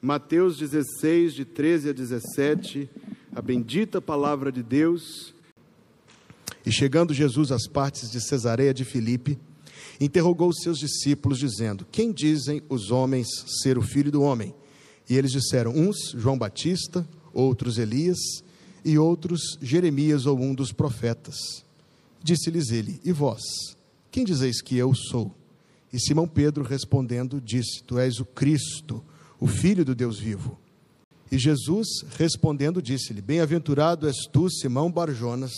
Mateus 16, de 13 a 17, a bendita palavra de Deus. E chegando Jesus às partes de Cesareia de Filipe, interrogou os seus discípulos, dizendo: Quem dizem os homens ser o filho do homem? E eles disseram: Uns, João Batista, outros, Elias, e outros, Jeremias ou um dos profetas. Disse-lhes ele: E vós, quem dizeis que eu sou? E Simão Pedro respondendo, disse: Tu és o Cristo, o Filho do Deus vivo. E Jesus respondendo, disse-lhe: Bem-aventurado és tu, Simão Barjonas,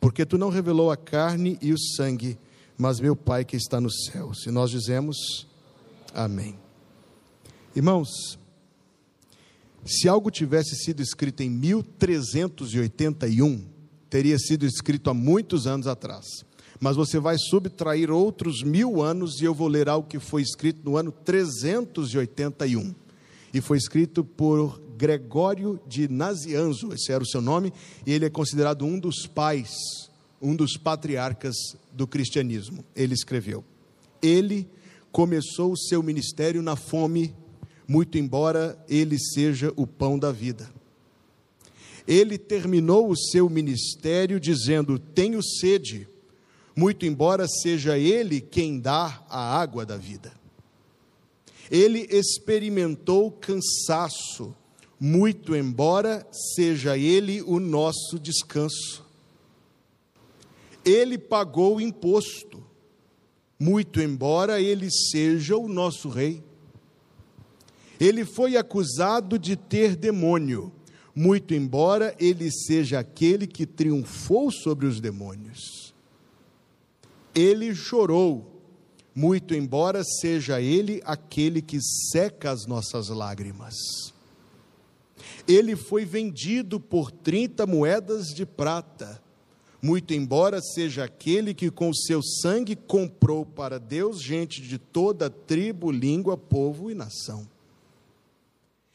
porque tu não revelou a carne e o sangue, mas meu Pai que está no céu. Se nós dizemos Amém. Irmãos, se algo tivesse sido escrito em 1381, teria sido escrito há muitos anos atrás. Mas você vai subtrair outros mil anos e eu vou ler algo que foi escrito no ano 381. E foi escrito por Gregório de Nazianzo, esse era o seu nome, e ele é considerado um dos pais, um dos patriarcas do cristianismo. Ele escreveu: Ele começou o seu ministério na fome muito embora ele seja o pão da vida. Ele terminou o seu ministério dizendo: Tenho sede, muito embora seja ele quem dá a água da vida. Ele experimentou cansaço, muito embora seja ele o nosso descanso. Ele pagou imposto, muito embora ele seja o nosso rei. Ele foi acusado de ter demônio, muito embora ele seja aquele que triunfou sobre os demônios. Ele chorou, muito embora seja ele aquele que seca as nossas lágrimas. Ele foi vendido por 30 moedas de prata, muito embora seja aquele que com seu sangue comprou para Deus gente de toda tribo, língua, povo e nação.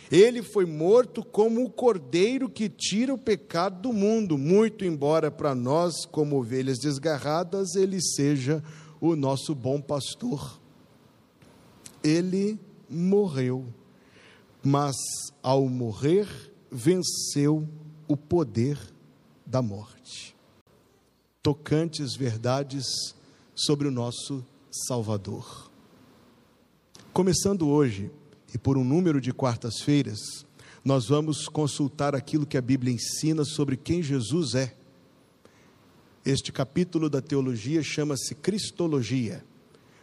Ele foi morto como o cordeiro que tira o pecado do mundo, muito embora para nós, como ovelhas desgarradas, ele seja o nosso bom pastor. Ele morreu, mas ao morrer, venceu o poder da morte. Tocantes verdades sobre o nosso Salvador. Começando hoje, e por um número de quartas-feiras, nós vamos consultar aquilo que a Bíblia ensina sobre quem Jesus é. Este capítulo da teologia chama-se Cristologia,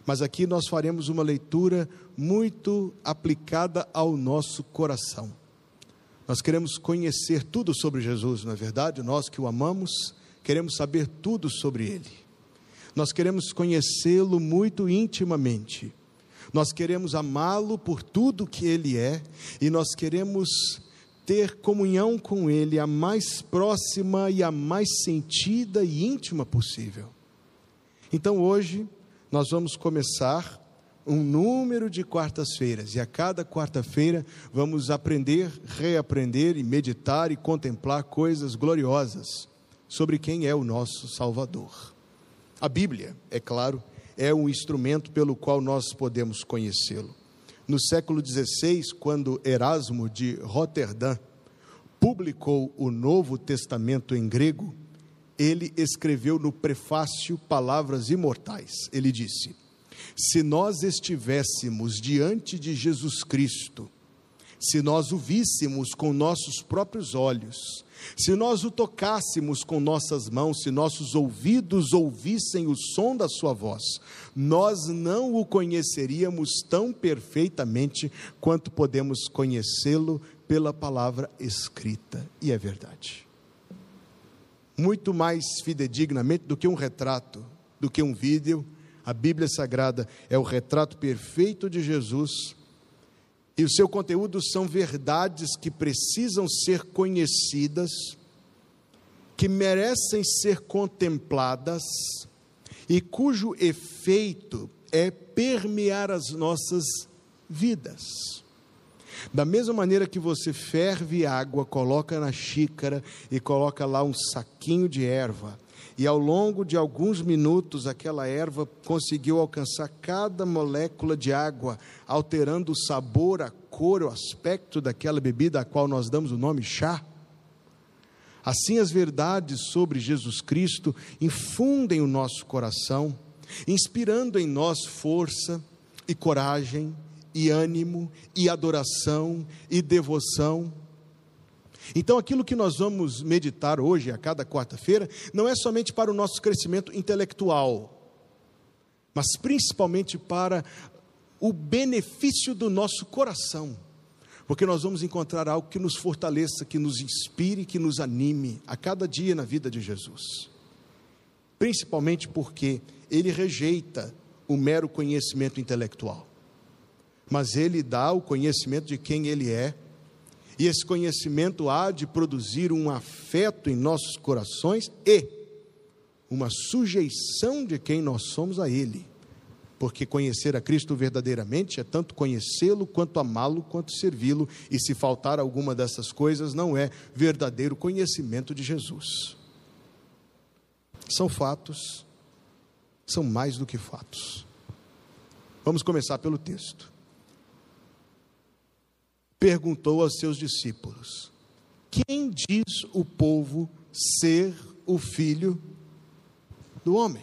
mas aqui nós faremos uma leitura muito aplicada ao nosso coração. Nós queremos conhecer tudo sobre Jesus, não é verdade? Nós que o amamos, queremos saber tudo sobre ele. Nós queremos conhecê-lo muito intimamente nós queremos amá-lo por tudo que ele é e nós queremos ter comunhão com ele a mais próxima e a mais sentida e íntima possível. Então hoje nós vamos começar um número de quartas-feiras e a cada quarta-feira vamos aprender, reaprender e meditar e contemplar coisas gloriosas sobre quem é o nosso Salvador. A Bíblia, é claro, é um instrumento pelo qual nós podemos conhecê-lo. No século XVI, quando Erasmo de Roterdã publicou o Novo Testamento em grego, ele escreveu no prefácio palavras imortais. Ele disse: Se nós estivéssemos diante de Jesus Cristo, se nós o víssemos com nossos próprios olhos, se nós o tocássemos com nossas mãos, se nossos ouvidos ouvissem o som da sua voz, nós não o conheceríamos tão perfeitamente quanto podemos conhecê-lo pela palavra escrita. E é verdade. Muito mais fidedignamente do que um retrato, do que um vídeo, a Bíblia Sagrada é o retrato perfeito de Jesus e o seu conteúdo são verdades que precisam ser conhecidas, que merecem ser contempladas e cujo efeito é permear as nossas vidas. Da mesma maneira que você ferve água, coloca na xícara e coloca lá um saquinho de erva, e ao longo de alguns minutos aquela erva conseguiu alcançar cada molécula de água, alterando o sabor, a cor ou aspecto daquela bebida a qual nós damos o nome chá. Assim, as verdades sobre Jesus Cristo infundem o nosso coração, inspirando em nós força e coragem, e ânimo, e adoração, e devoção. Então, aquilo que nós vamos meditar hoje, a cada quarta-feira, não é somente para o nosso crescimento intelectual, mas principalmente para o benefício do nosso coração, porque nós vamos encontrar algo que nos fortaleça, que nos inspire, que nos anime a cada dia na vida de Jesus. Principalmente porque ele rejeita o mero conhecimento intelectual, mas ele dá o conhecimento de quem ele é, e esse conhecimento há de produzir um afeto em nossos corações e uma sujeição de quem nós somos a ele porque conhecer a Cristo verdadeiramente é tanto conhecê-lo, quanto amá-lo, quanto servi-lo, e se faltar alguma dessas coisas, não é verdadeiro conhecimento de Jesus. São fatos, são mais do que fatos. Vamos começar pelo texto. Perguntou aos seus discípulos: Quem diz o povo ser o filho do homem?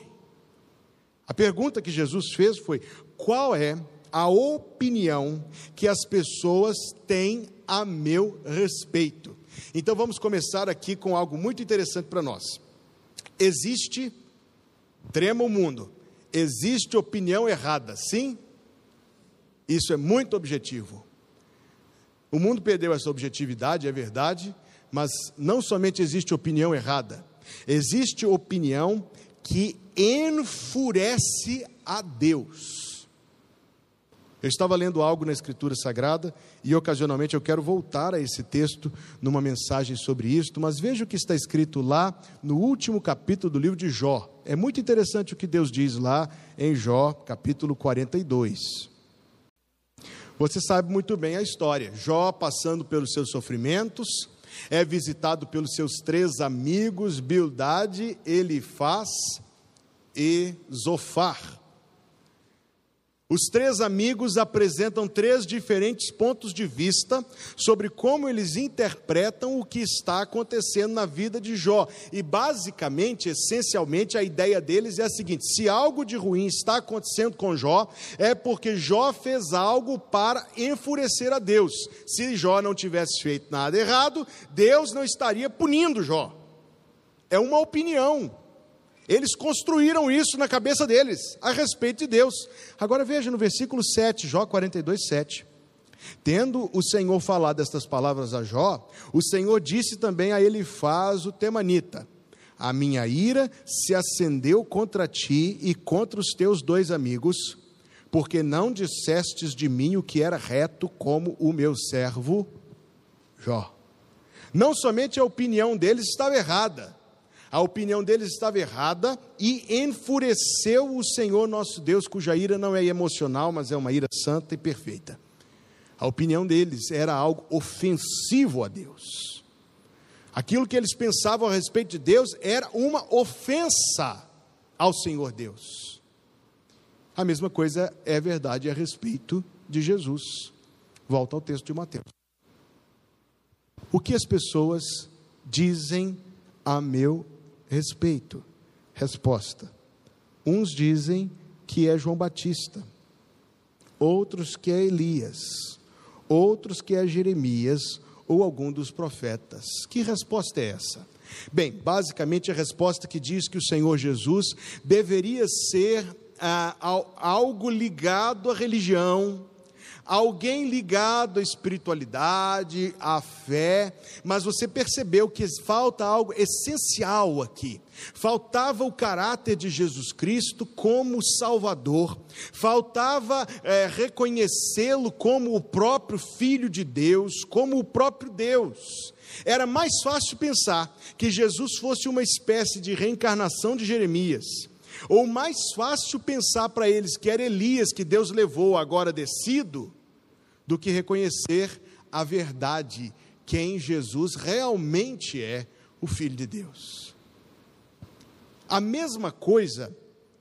A pergunta que Jesus fez foi: qual é a opinião que as pessoas têm a meu respeito? Então vamos começar aqui com algo muito interessante para nós. Existe, trema o mundo, existe opinião errada, sim? Isso é muito objetivo. O mundo perdeu essa objetividade, é verdade, mas não somente existe opinião errada, existe opinião que enfurece a Deus. Eu estava lendo algo na Escritura Sagrada e ocasionalmente eu quero voltar a esse texto numa mensagem sobre isto, mas veja o que está escrito lá no último capítulo do livro de Jó. É muito interessante o que Deus diz lá em Jó, capítulo 42. Você sabe muito bem a história. Jó passando pelos seus sofrimentos, é visitado pelos seus três amigos, Bildade, Elifaz e Zofar. Os três amigos apresentam três diferentes pontos de vista sobre como eles interpretam o que está acontecendo na vida de Jó. E basicamente, essencialmente, a ideia deles é a seguinte: se algo de ruim está acontecendo com Jó, é porque Jó fez algo para enfurecer a Deus. Se Jó não tivesse feito nada errado, Deus não estaria punindo Jó. É uma opinião. Eles construíram isso na cabeça deles, a respeito de Deus. Agora veja no versículo 7, Jó 42, 7. Tendo o Senhor falado estas palavras a Jó, o Senhor disse também a Elifaz o temanita: A minha ira se acendeu contra ti e contra os teus dois amigos, porque não dissestes de mim o que era reto como o meu servo Jó. Não somente a opinião deles estava errada, a opinião deles estava errada e enfureceu o Senhor nosso Deus, cuja ira não é emocional, mas é uma ira santa e perfeita. A opinião deles era algo ofensivo a Deus. Aquilo que eles pensavam a respeito de Deus era uma ofensa ao Senhor Deus. A mesma coisa é verdade a respeito de Jesus. Volta ao texto de Mateus. O que as pessoas dizem a meu respeito? Resposta: uns dizem que é João Batista, outros que é Elias, outros que é Jeremias ou algum dos profetas. Que resposta é essa? Bem, basicamente a resposta que diz que o Senhor Jesus deveria ser ah, algo ligado à religião, alguém ligado à espiritualidade, à fé, mas você percebeu que falta algo essencial aqui. Faltava o caráter de Jesus Cristo como Salvador, faltava é, reconhecê-lo como o próprio Filho de Deus, como o próprio Deus. Era mais fácil pensar que Jesus fosse uma espécie de reencarnação de Jeremias, ou mais fácil pensar para eles que era Elias que Deus levou agora descido, do que reconhecer a verdade, quem Jesus realmente é, o Filho de Deus. A mesma coisa,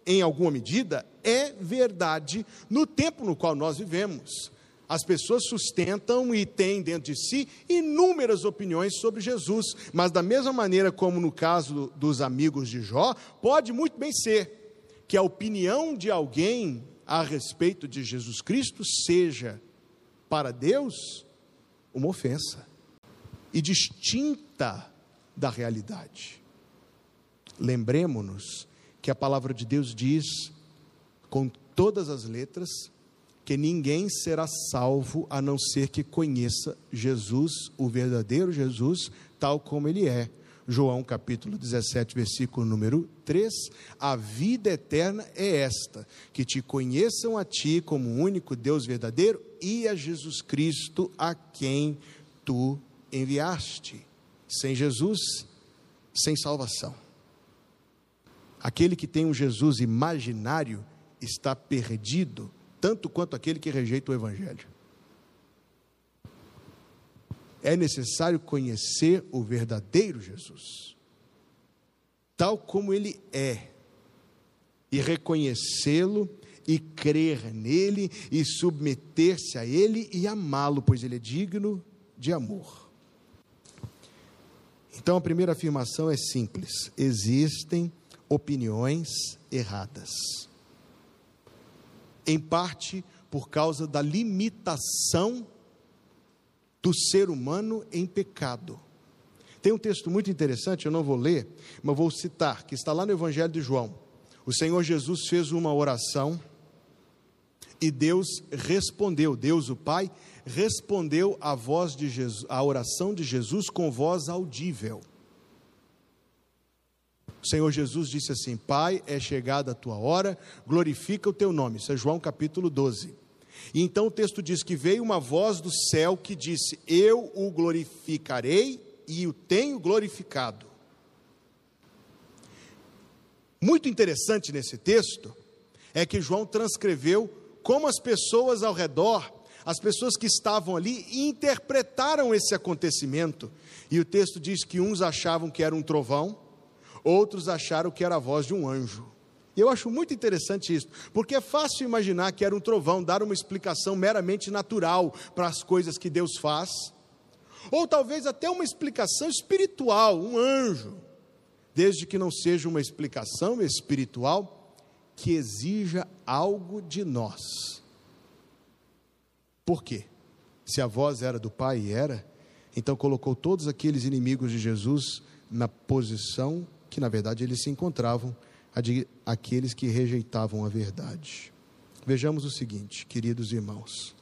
em alguma medida, é verdade no tempo no qual nós vivemos. As pessoas sustentam e têm dentro de si inúmeras opiniões sobre Jesus, mas da mesma maneira como no caso dos amigos de Jó, pode muito bem ser que a opinião de alguém a respeito de Jesus Cristo seja para Deus uma ofensa e distinta da realidade. Lembremos-nos que a palavra de Deus diz, com todas as letras, que ninguém será salvo a não ser que conheça Jesus, o verdadeiro Jesus, tal como ele é. João capítulo 17, versículo número 3: A vida eterna é esta, que te conheçam a ti como o único Deus verdadeiro e a Jesus Cristo a quem tu enviaste. Sem Jesus, sem salvação. Aquele que tem um Jesus imaginário está perdido tanto quanto aquele que rejeita o Evangelho. É necessário conhecer o verdadeiro Jesus, tal como ele é, e reconhecê-lo, e crer nele, e submeter-se a ele e amá-lo, pois ele é digno de amor. Então a primeira afirmação é simples: existem opiniões erradas em parte por causa da limitação do ser humano em pecado. Tem um texto muito interessante, eu não vou ler, mas vou citar, que está lá no Evangelho de João. O Senhor Jesus fez uma oração e Deus respondeu, Deus o Pai respondeu a voz de Jesus, oração de Jesus com voz audível. O Senhor Jesus disse assim: Pai, é chegada a tua hora, glorifica o teu nome. Isso é João capítulo 12. E então o texto diz que veio uma voz do céu que disse: Eu o glorificarei e o tenho glorificado. Muito interessante nesse texto é que João transcreveu como as pessoas ao redor, as pessoas que estavam ali, interpretaram esse acontecimento. E o texto diz que uns achavam que era um trovão, outros acharam que era a voz de um anjo. E eu acho muito interessante isso, porque é fácil imaginar que era um trovão, dar uma explicação meramente natural para as coisas que Deus faz, ou talvez até uma explicação espiritual, um anjo, desde que não seja uma explicação espiritual que exija algo de nós. Por quê? Se a voz era do Pai e era, então colocou todos aqueles inimigos de Jesus na posição que na verdade eles se encontravam, aqueles que rejeitavam a verdade. Vejamos o seguinte, queridos irmãos: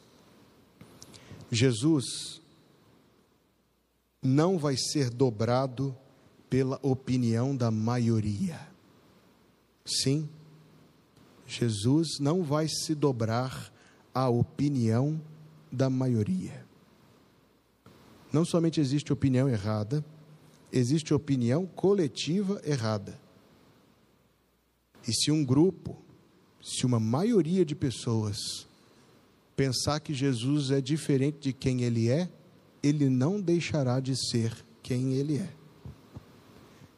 Jesus não vai ser dobrado pela opinião da maioria. Sim, Jesus não vai se dobrar à opinião da maioria. Não somente existe opinião errada, existe opinião coletiva errada. E se um grupo, se uma maioria de pessoas pensar que Jesus é diferente de quem ele é, ele não deixará de ser quem ele é.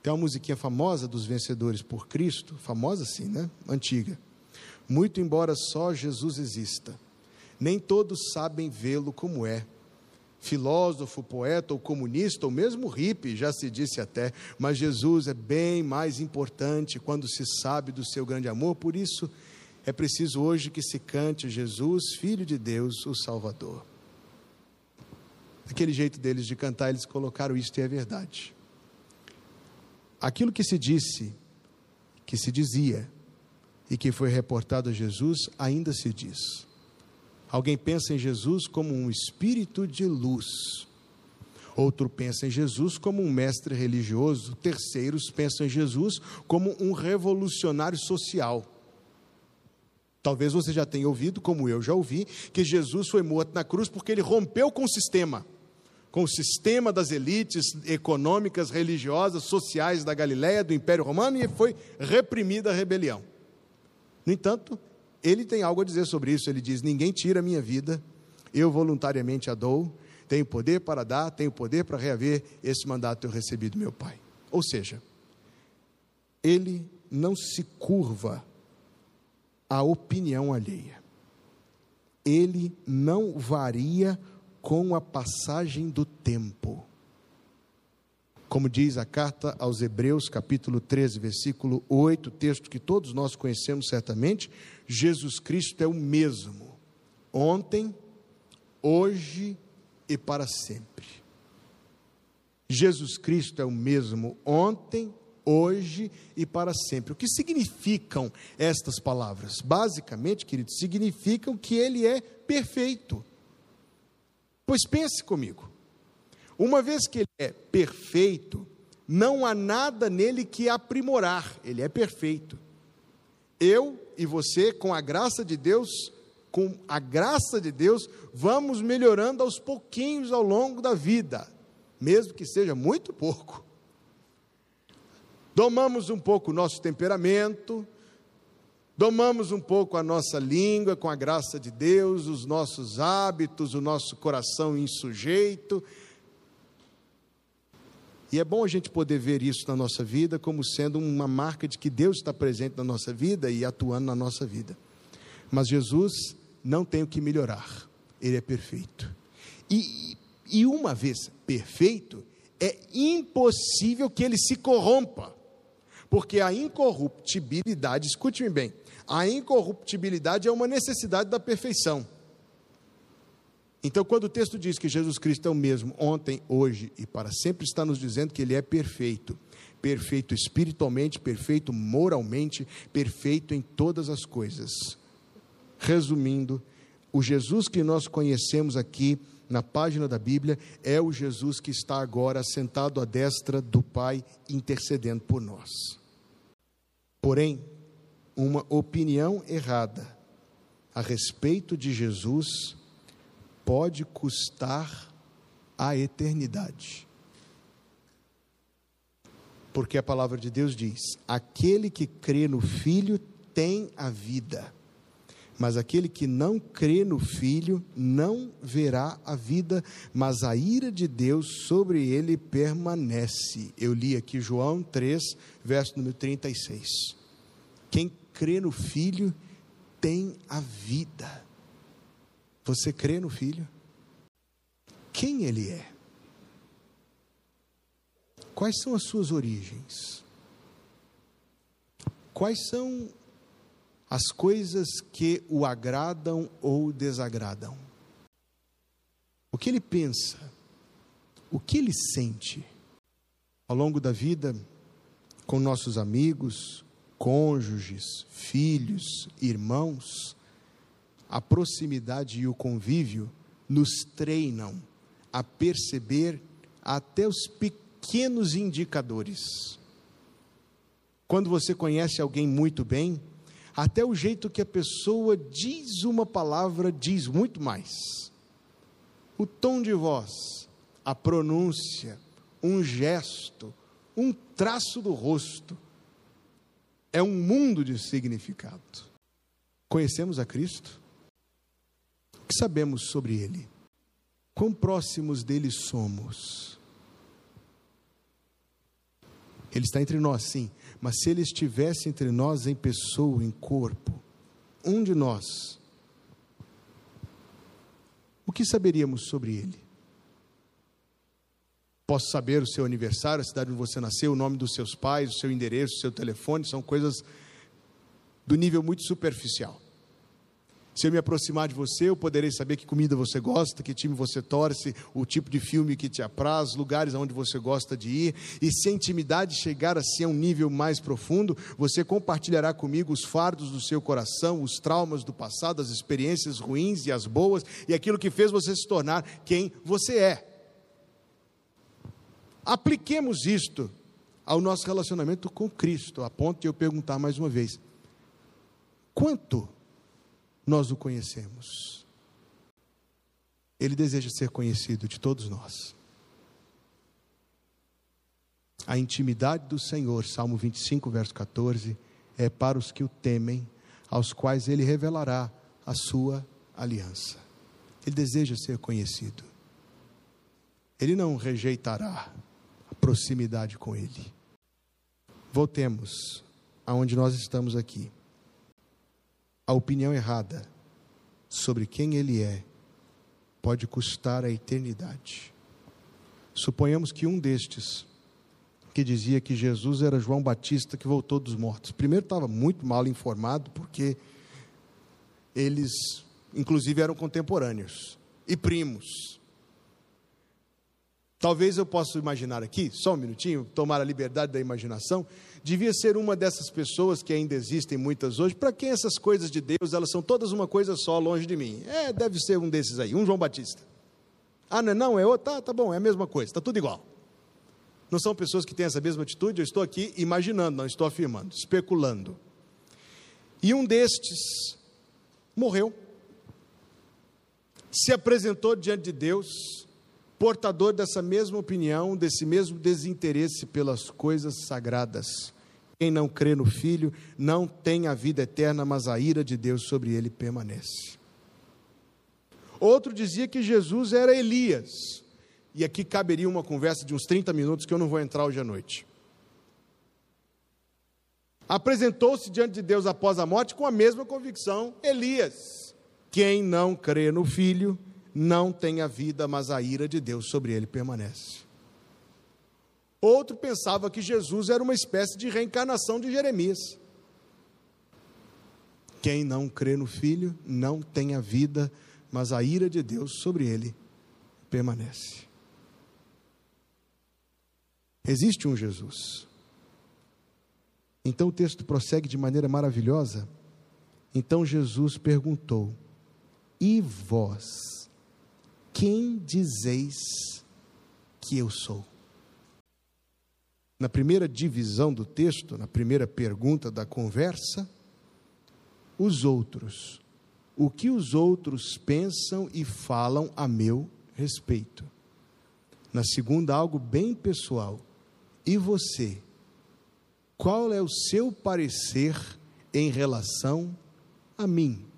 Tem uma musiquinha famosa dos vencedores por Cristo, famosa assim, né? Antiga. Muito embora só Jesus exista, nem todos sabem vê-lo como é filósofo, poeta ou comunista, ou mesmo hippie, já se disse até, mas Jesus é bem mais importante quando se sabe do seu grande amor, por isso é preciso hoje que se cante Jesus, Filho de Deus, o Salvador. Aquele jeito deles de cantar, eles colocaram isto e é verdade. Aquilo que se disse, que se dizia e que foi reportado a Jesus, ainda se diz. Alguém pensa em Jesus como um espírito de luz. Outro pensa em Jesus como um mestre religioso. Terceiros pensam em Jesus como um revolucionário social. Talvez você já tenha ouvido, como eu já ouvi, que Jesus foi morto na cruz porque ele rompeu com o sistema com o sistema das elites econômicas, religiosas, sociais da Galiléia, do Império Romano, e foi reprimida a rebelião. No entanto, ele tem algo a dizer sobre isso. Ele diz: Ninguém tira a minha vida, eu voluntariamente a dou, tenho poder para dar, tenho poder para reaver esse mandato eu recebi do meu Pai. Ou seja, ele não se curva à opinião alheia. ele não varia com a passagem do tempo. Como diz a carta aos Hebreus, capítulo 13, versículo 8, texto que todos nós conhecemos certamente, Jesus Cristo é o mesmo, ontem, hoje e para sempre. Jesus Cristo é o mesmo ontem, hoje e para sempre. O que significam estas palavras? Basicamente, queridos, significam que ele é perfeito. Pois pense comigo. Uma vez que ele é perfeito, não há nada nele que aprimorar, ele é perfeito. Eu e você, com a graça de Deus, com a graça de Deus, vamos melhorando aos pouquinhos ao longo da vida, mesmo que seja muito pouco. Domamos um pouco o nosso temperamento, domamos um pouco a nossa língua com a graça de Deus, os nossos hábitos, o nosso coração insujeito. E é bom a gente poder ver isso na nossa vida como sendo uma marca de que Deus está presente na nossa vida e atuando na nossa vida. Mas Jesus não tem o que melhorar, ele é perfeito. E, e uma vez perfeito, é impossível que ele se corrompa. Porque a incorruptibilidade, escute-me bem, a incorruptibilidade é uma necessidade da perfeição. Então, quando o texto diz que Jesus Cristo é o mesmo ontem, hoje e para sempre, está nos dizendo que ele é perfeito. Perfeito espiritualmente, perfeito moralmente, perfeito em todas as coisas. Resumindo, o Jesus que nós conhecemos aqui na página da Bíblia é o Jesus que está agora sentado à destra do Pai, intercedendo por nós. Porém, uma opinião errada a respeito de Jesus pode custar a eternidade. Porque a palavra de Deus diz: aquele que crê no Filho tem a vida, mas aquele que não crê no Filho não verá a vida, mas a ira de Deus sobre ele permanece. Eu li aqui João 3, verso número 36. Quem crê no Filho tem a vida. Você crê no Filho? Quem ele é? Quais são as suas origens? Quais são as coisas que o agradam ou desagradam? O que ele pensa? O que ele sente? Ao longo da vida, com nossos amigos, cônjuges, filhos, irmãos, a proximidade e o convívio nos treinam a perceber até os pequenos indicadores. Quando você conhece alguém muito bem, até o jeito que a pessoa diz uma palavra diz muito mais. O tom de voz, a pronúncia, um gesto, um traço do rosto é um mundo de significado. Conhecemos a Cristo? Que sabemos sobre Ele? Quão próximos dele somos? Ele está entre nós, sim, mas se ele estivesse entre nós em pessoa, em corpo, um de nós, o que saberíamos sobre ele? Posso saber o seu aniversário, a cidade onde você nasceu, o nome dos seus pais, o seu endereço, o seu telefone, são coisas do nível muito superficial. Se eu me aproximar de você, eu poderei saber que comida você gosta, que time você torce, o tipo de filme que te apraz, lugares aonde você gosta de ir. E se a intimidade chegar assim a um nível mais profundo, você compartilhará comigo os fardos do seu coração, os traumas do passado, as experiências ruins e as boas, e aquilo que fez você se tornar quem você é. Apliquemos isto ao nosso relacionamento com Cristo, a ponto de eu perguntar mais uma vez: quanto nós o conhecemos? Ele deseja ser conhecido de todos nós. A intimidade do Senhor, Salmo 25, verso 14, é para os que o temem, aos quais ele revelará a sua aliança. Ele deseja ser conhecido. Ele não rejeitará proximidade com Ele. Voltemos aonde nós estamos aqui. A opinião errada sobre quem ele é pode custar a eternidade. Suponhamos que um destes, que dizia que Jesus era João Batista que voltou dos mortos, primeiro estava muito mal informado, porque eles, inclusive, eram contemporâneos e primos. Talvez eu possa imaginar aqui, só um minutinho, tomar a liberdade da imaginação, devia ser uma dessas pessoas que ainda existem muitas hoje, para quem essas coisas de Deus, elas são todas uma coisa só, longe de mim. É, deve ser um desses aí, um João Batista. Ah, não, é não, é outro, tá, tá bom, é a mesma coisa, está tudo igual. Não são pessoas que têm essa mesma atitude, eu estou aqui imaginando, não estou afirmando, especulando. E um destes morreu, se apresentou diante de Deus, portador dessa mesma opinião, desse mesmo desinteresse pelas coisas sagradas. Quem não crê no Filho não tem a vida eterna, mas a ira de Deus sobre ele permanece. Outro dizia que Jesus era Elias. E aqui caberia uma conversa de uns 30 minutos que eu não vou entrar hoje à noite. Apresentou-se diante de Deus após a morte com a mesma convicção: Elias. Quem não crê no Filho não tem a vida, mas a ira de Deus sobre ele permanece. Outro pensava que Jesus era uma espécie de reencarnação de Jeremias. Quem não crê no Filho não tem a vida, mas a ira de Deus sobre ele permanece. Existe um Jesus. Então o texto prossegue de maneira maravilhosa. Então Jesus perguntou: E vós? Quem dizeis que eu sou? Na primeira divisão do texto, na primeira pergunta da conversa, os outros. O que os outros pensam e falam a meu respeito. Na segunda, algo bem pessoal. E você? Qual é o seu parecer em relação a mim?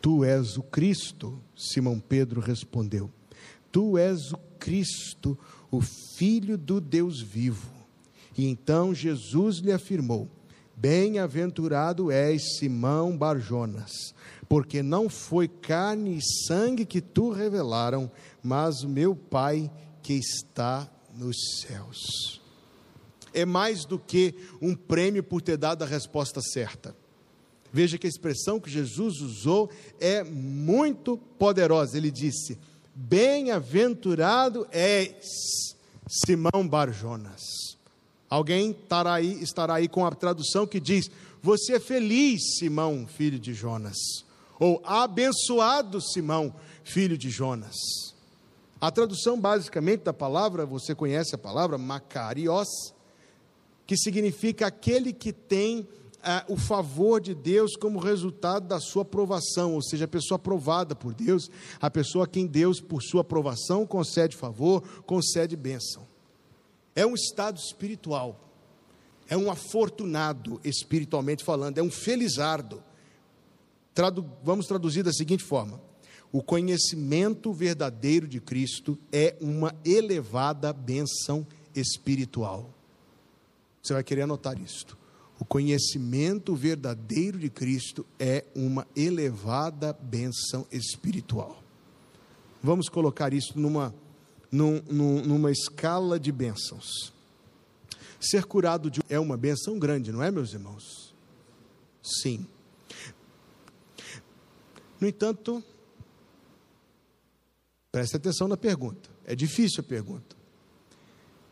Tu és o Cristo, Simão Pedro respondeu. Tu és o Cristo, o Filho do Deus vivo. E então Jesus lhe afirmou: Bem-aventurado és, Simão Barjonas, porque não foi carne e sangue que tu revelaram, mas o meu Pai que está nos céus. É mais do que um prêmio por ter dado a resposta certa. Veja que a expressão que Jesus usou é muito poderosa. Ele disse: Bem-aventurado és Simão Barjonas. Alguém estará aí, estará aí com a tradução que diz: Você é feliz, Simão, filho de Jonas. Ou abençoado, Simão, filho de Jonas. A tradução basicamente da palavra, você conhece a palavra Macarios, que significa aquele que tem o favor de Deus como resultado da sua aprovação, ou seja, a pessoa aprovada por Deus, a pessoa a quem Deus, por sua aprovação, concede favor, concede bênção. É um estado espiritual, é um afortunado espiritualmente falando, é um felizardo. Tradu vamos traduzir da seguinte forma: o conhecimento verdadeiro de Cristo é uma elevada bênção espiritual. Você vai querer anotar isto. O conhecimento verdadeiro de Cristo é uma elevada benção espiritual. Vamos colocar isso numa, num, numa escala de bênçãos. Ser curado de é uma benção grande, não é, meus irmãos? Sim. No entanto, preste atenção na pergunta. É difícil a pergunta.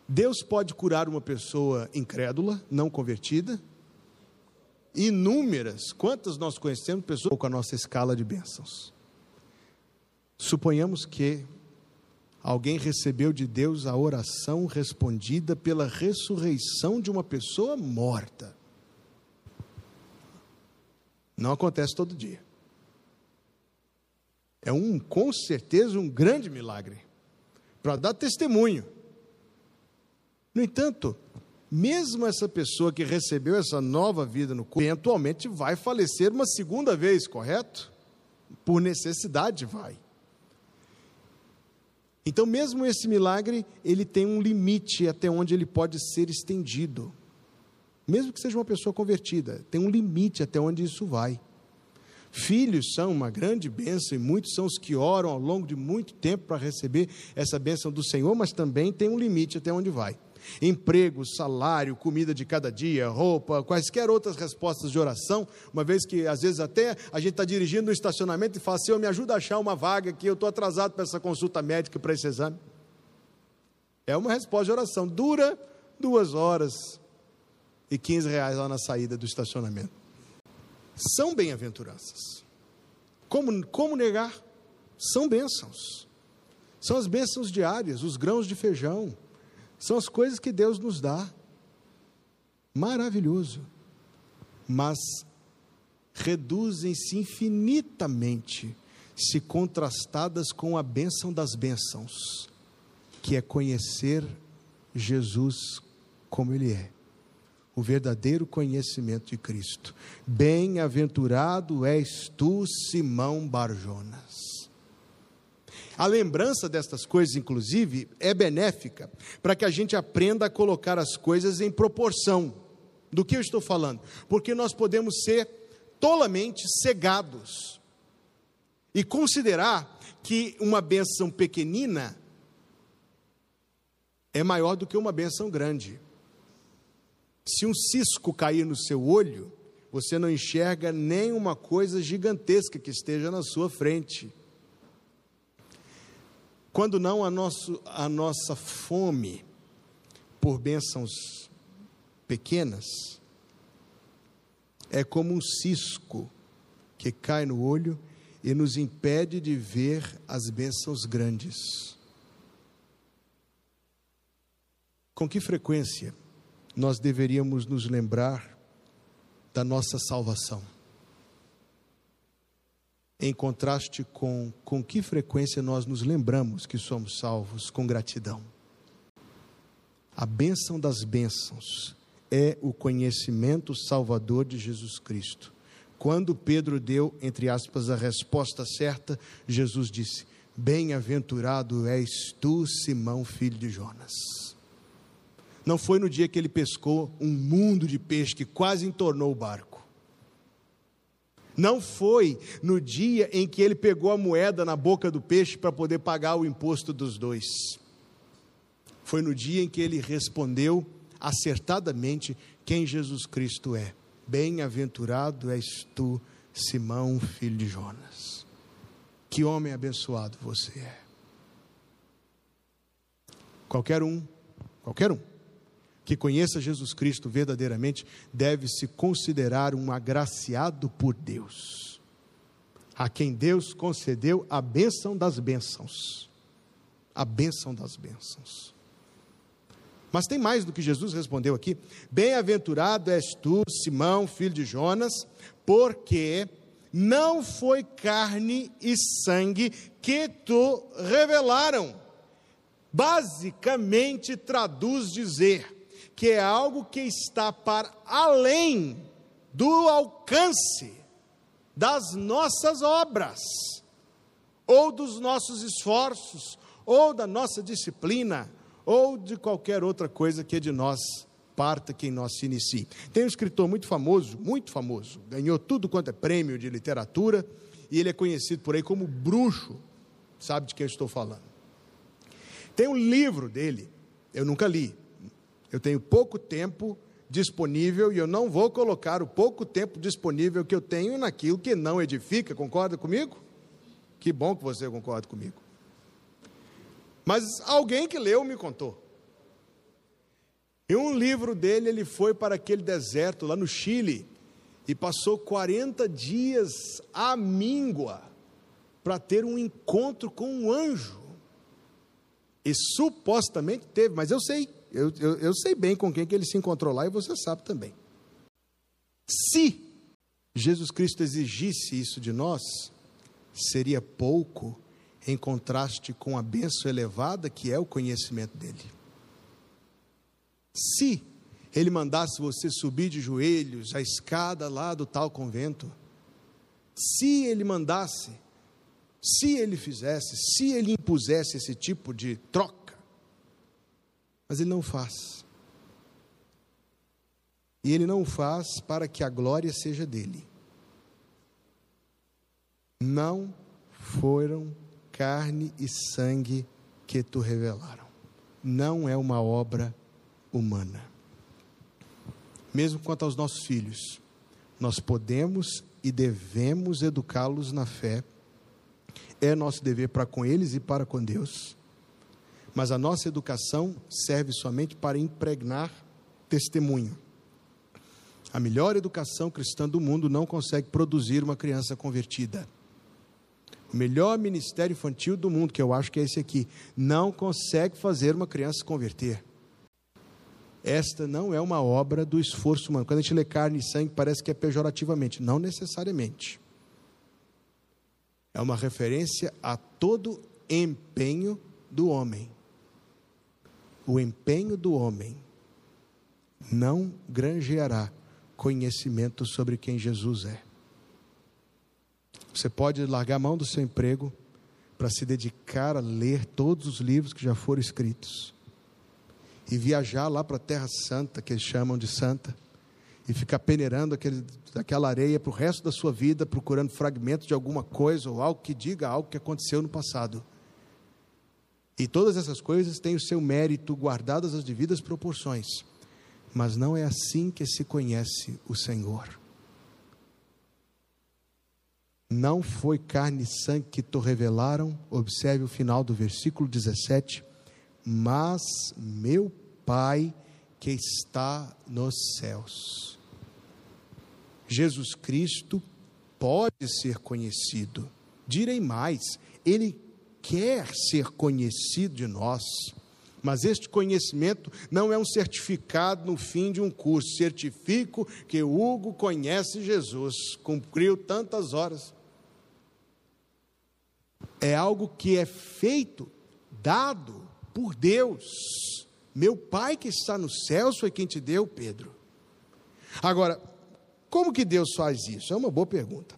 Deus pode curar uma pessoa incrédula, não convertida? Inúmeras, quantas nós conhecemos pessoas com a nossa escala de bênçãos. Suponhamos que alguém recebeu de Deus a oração respondida pela ressurreição de uma pessoa morta. Não acontece todo dia. É um, com certeza, um grande milagre para dar testemunho. No entanto, mesmo essa pessoa que recebeu essa nova vida no corpo, eventualmente vai falecer uma segunda vez, correto? Por necessidade vai. Então, mesmo esse milagre, ele tem um limite até onde ele pode ser estendido. Mesmo que seja uma pessoa convertida, tem um limite até onde isso vai. Filhos são uma grande bênção e muitos são os que oram ao longo de muito tempo para receber essa bênção do Senhor, mas também tem um limite até onde vai. Emprego, salário, comida de cada dia, roupa, quaisquer outras respostas de oração, uma vez que às vezes até a gente está dirigindo no estacionamento e fala, Senhor, me ajuda a achar uma vaga que eu estou atrasado para essa consulta médica, para esse exame. É uma resposta de oração, dura duas horas e 15 reais lá na saída do estacionamento. São bem-aventuranças. Como, como negar? São bênçãos. São as bênçãos diárias, os grãos de feijão. São as coisas que Deus nos dá. Maravilhoso. Mas reduzem-se infinitamente se contrastadas com a bênção das bênçãos, que é conhecer Jesus como Ele é o verdadeiro conhecimento de Cristo. Bem-aventurado és tu, Simão Barjonas. A lembrança destas coisas, inclusive, é benéfica para que a gente aprenda a colocar as coisas em proporção. Do que eu estou falando? Porque nós podemos ser tolamente cegados e considerar que uma benção pequenina é maior do que uma benção grande. Se um cisco cair no seu olho, você não enxerga nem uma coisa gigantesca que esteja na sua frente. Quando não, a, nosso, a nossa fome por bênçãos pequenas é como um cisco que cai no olho e nos impede de ver as bênçãos grandes. Com que frequência nós deveríamos nos lembrar da nossa salvação. Em contraste com com que frequência nós nos lembramos que somos salvos com gratidão. A bênção das bênçãos é o conhecimento salvador de Jesus Cristo. Quando Pedro deu, entre aspas, a resposta certa, Jesus disse: Bem-aventurado és tu, Simão, filho de Jonas. Não foi no dia que ele pescou um mundo de peixe que quase entornou o barco. Não foi no dia em que ele pegou a moeda na boca do peixe para poder pagar o imposto dos dois. Foi no dia em que ele respondeu acertadamente quem Jesus Cristo é. Bem-aventurado és tu, Simão, filho de Jonas. Que homem abençoado você é. Qualquer um, qualquer um que conheça Jesus Cristo verdadeiramente deve se considerar um agraciado por Deus, a quem Deus concedeu a bênção das bênçãos. A bênção das bênçãos. Mas tem mais do que Jesus respondeu aqui. Bem-aventurado és tu, Simão, filho de Jonas, porque não foi carne e sangue que tu revelaram. Basicamente traduz dizer: que é algo que está para além do alcance das nossas obras, ou dos nossos esforços, ou da nossa disciplina, ou de qualquer outra coisa que de nós parta quem nós se inicie. Tem um escritor muito famoso, muito famoso, ganhou tudo quanto é prêmio de literatura, e ele é conhecido por aí como bruxo, sabe de quem eu estou falando. Tem um livro dele, eu nunca li, eu tenho pouco tempo disponível e eu não vou colocar o pouco tempo disponível que eu tenho naquilo que não edifica. Concorda comigo? Que bom que você concorda comigo. Mas alguém que leu me contou. Em um livro dele, ele foi para aquele deserto lá no Chile e passou 40 dias à míngua para ter um encontro com um anjo. E supostamente teve, mas eu sei eu, eu, eu sei bem com quem que ele se encontrou lá e você sabe também. Se Jesus Cristo exigisse isso de nós, seria pouco em contraste com a benção elevada que é o conhecimento dele. Se ele mandasse você subir de joelhos a escada lá do tal convento, se ele mandasse, se ele fizesse, se ele impusesse esse tipo de troca, mas ele não faz. E ele não faz para que a glória seja dele. Não foram carne e sangue que tu revelaram. Não é uma obra humana. Mesmo quanto aos nossos filhos, nós podemos e devemos educá-los na fé. É nosso dever para com eles e para com Deus. Mas a nossa educação serve somente para impregnar testemunho. A melhor educação cristã do mundo não consegue produzir uma criança convertida. O melhor ministério infantil do mundo, que eu acho que é esse aqui, não consegue fazer uma criança se converter. Esta não é uma obra do esforço humano. Quando a gente lê carne e sangue, parece que é pejorativamente. Não necessariamente. É uma referência a todo empenho do homem. O empenho do homem não granjeará conhecimento sobre quem Jesus é. Você pode largar a mão do seu emprego para se dedicar a ler todos os livros que já foram escritos e viajar lá para a Terra Santa, que eles chamam de Santa, e ficar peneirando aquele, aquela areia para o resto da sua vida, procurando fragmentos de alguma coisa ou algo que diga algo que aconteceu no passado. E todas essas coisas têm o seu mérito, guardadas as devidas proporções. Mas não é assim que se conhece o Senhor. Não foi carne e sangue que te revelaram, observe o final do versículo 17, mas meu Pai que está nos céus. Jesus Cristo pode ser conhecido. Direi mais, ele quer ser conhecido de nós. Mas este conhecimento não é um certificado no fim de um curso. Certifico que Hugo conhece Jesus, cumpriu tantas horas. É algo que é feito, dado por Deus. Meu Pai que está nos céus foi quem te deu, Pedro. Agora, como que Deus faz isso? É uma boa pergunta.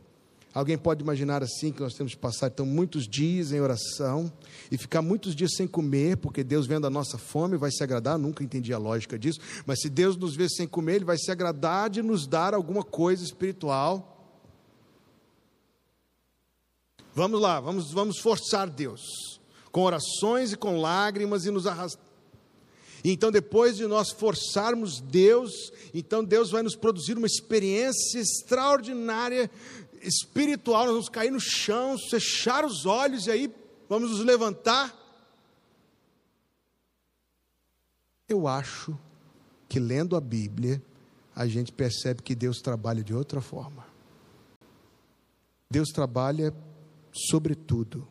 Alguém pode imaginar assim que nós temos que passar então muitos dias em oração e ficar muitos dias sem comer, porque Deus vendo a nossa fome vai se agradar, nunca entendi a lógica disso, mas se Deus nos vê sem comer, ele vai se agradar de nos dar alguma coisa espiritual. Vamos lá, vamos vamos forçar Deus com orações e com lágrimas e nos arrastar. Então, depois de nós forçarmos Deus, então Deus vai nos produzir uma experiência extraordinária, espiritual. Nós vamos cair no chão, fechar os olhos e aí vamos nos levantar. Eu acho que lendo a Bíblia, a gente percebe que Deus trabalha de outra forma. Deus trabalha, sobretudo,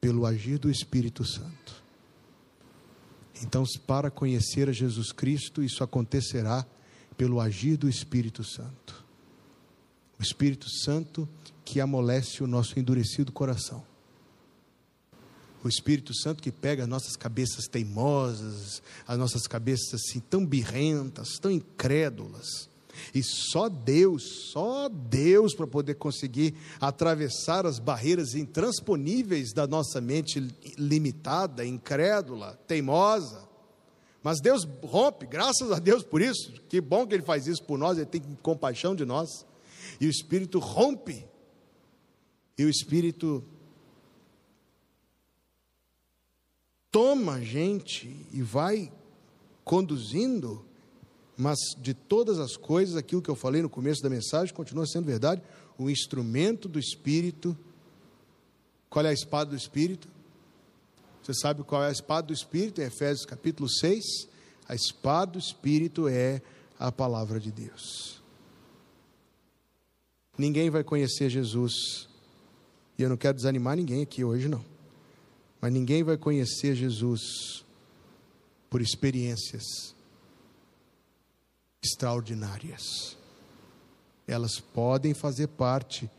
pelo agir do Espírito Santo. Então, para conhecer a Jesus Cristo, isso acontecerá pelo agir do Espírito Santo. O Espírito Santo que amolece o nosso endurecido coração. O Espírito Santo que pega as nossas cabeças teimosas, as nossas cabeças assim tão birrentas, tão incrédulas, e só Deus, só Deus para poder conseguir atravessar as barreiras intransponíveis da nossa mente limitada, incrédula, teimosa. Mas Deus rompe, graças a Deus por isso. Que bom que Ele faz isso por nós, Ele tem compaixão de nós. E o Espírito rompe. E o Espírito toma a gente e vai conduzindo mas de todas as coisas, aquilo que eu falei no começo da mensagem continua sendo verdade. O instrumento do Espírito. Qual é a espada do Espírito? Você sabe qual é a espada do Espírito? Em Efésios capítulo 6. A espada do Espírito é a palavra de Deus. Ninguém vai conhecer Jesus. E eu não quero desanimar ninguém aqui hoje, não. Mas ninguém vai conhecer Jesus por experiências extraordinárias. Elas podem fazer parte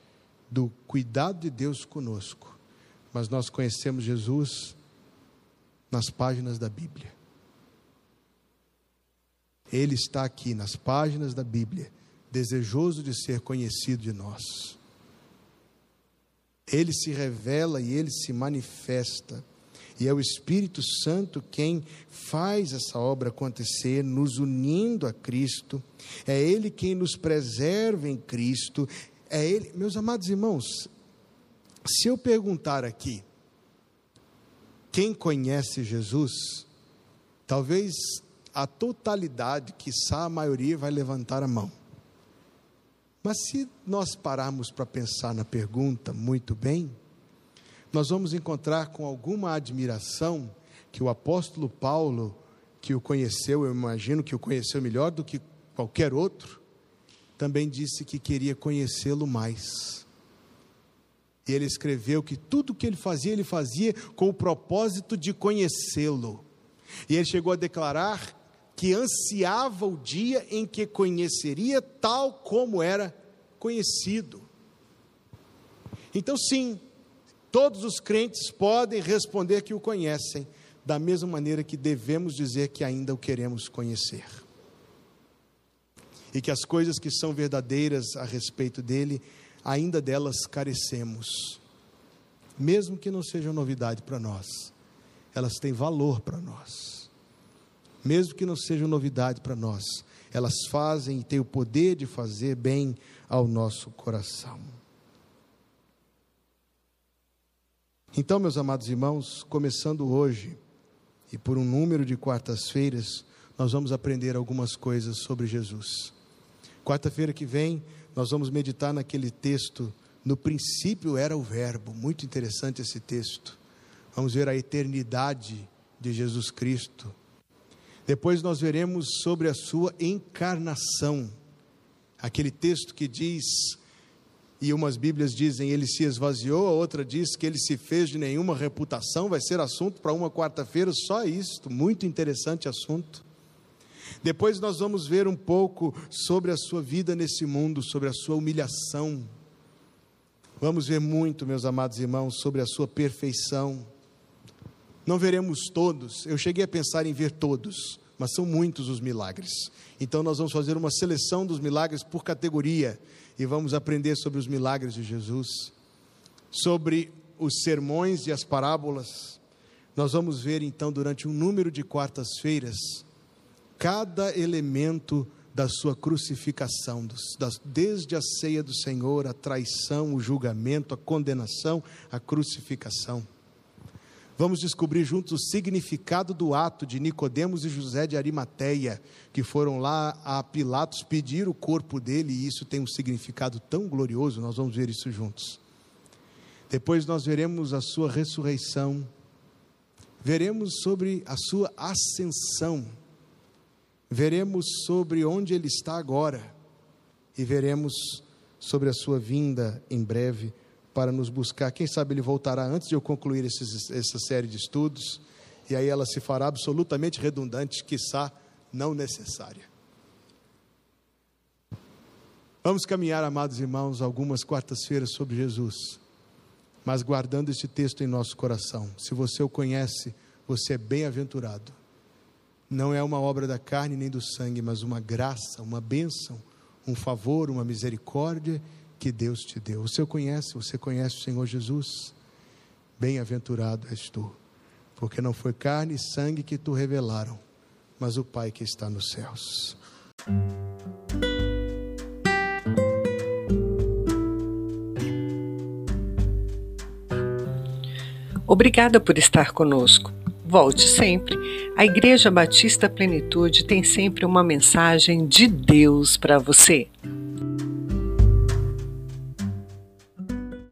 do cuidado de Deus conosco, mas nós conhecemos Jesus nas páginas da Bíblia. Ele está aqui nas páginas da Bíblia, desejoso de ser conhecido de nós. Ele se revela e ele se manifesta e é o Espírito Santo quem faz essa obra acontecer, nos unindo a Cristo. É Ele quem nos preserva em Cristo. É Ele, meus amados irmãos, Se eu perguntar aqui, quem conhece Jesus, talvez a totalidade, quiçá a maioria, vai levantar a mão. Mas se nós pararmos para pensar na pergunta muito bem, nós vamos encontrar com alguma admiração que o apóstolo Paulo, que o conheceu, eu imagino que o conheceu melhor do que qualquer outro, também disse que queria conhecê-lo mais. E ele escreveu que tudo que ele fazia, ele fazia com o propósito de conhecê-lo. E ele chegou a declarar que ansiava o dia em que conheceria tal como era conhecido. Então, sim, todos os crentes podem responder que o conhecem, da mesma maneira que devemos dizer que ainda o queremos conhecer. E que as coisas que são verdadeiras a respeito dele ainda delas carecemos. Mesmo que não sejam novidade para nós, elas têm valor para nós. Mesmo que não sejam novidade para nós, elas fazem e têm o poder de fazer bem ao nosso coração. Então, meus amados irmãos, começando hoje, e por um número de quartas-feiras, nós vamos aprender algumas coisas sobre Jesus. Quarta-feira que vem, nós vamos meditar naquele texto. No princípio era o Verbo, muito interessante esse texto. Vamos ver a eternidade de Jesus Cristo. Depois nós veremos sobre a sua encarnação. Aquele texto que diz, e umas Bíblias dizem ele se esvaziou, a outra diz que ele se fez de nenhuma reputação, vai ser assunto para uma quarta-feira, só isto, muito interessante assunto. Depois nós vamos ver um pouco sobre a sua vida nesse mundo, sobre a sua humilhação. Vamos ver muito, meus amados irmãos, sobre a sua perfeição. Não veremos todos, eu cheguei a pensar em ver todos, mas são muitos os milagres. Então nós vamos fazer uma seleção dos milagres por categoria e vamos aprender sobre os milagres de Jesus, sobre os sermões e as parábolas. Nós vamos ver então durante um número de quartas-feiras cada elemento da sua crucificação, desde a ceia do Senhor, a traição, o julgamento, a condenação, a crucificação. Vamos descobrir juntos o significado do ato de Nicodemos e José de Arimateia, que foram lá a Pilatos pedir o corpo dele, e isso tem um significado tão glorioso, nós vamos ver isso juntos. Depois nós veremos a sua ressurreição, veremos sobre a sua ascensão. Veremos sobre onde ele está agora. E veremos sobre a sua vinda em breve para nos buscar. Quem sabe ele voltará antes de eu concluir esses, essa série de estudos e aí ela se fará absolutamente redundante, quiçá não necessária. Vamos caminhar, amados irmãos, algumas quartas-feiras sobre Jesus, mas guardando este texto em nosso coração. Se você o conhece, você é bem-aventurado não é uma obra da carne nem do sangue, mas uma graça, uma bênção, um favor, uma misericórdia que Deus te deu. O conhece, você conhece o Senhor Jesus? Bem-aventurado és tu, porque não foi carne e sangue que tu revelaram, mas o Pai que está nos céus. Obrigada por estar conosco. Volte sempre. A Igreja Batista Plenitude tem sempre uma mensagem de Deus para você.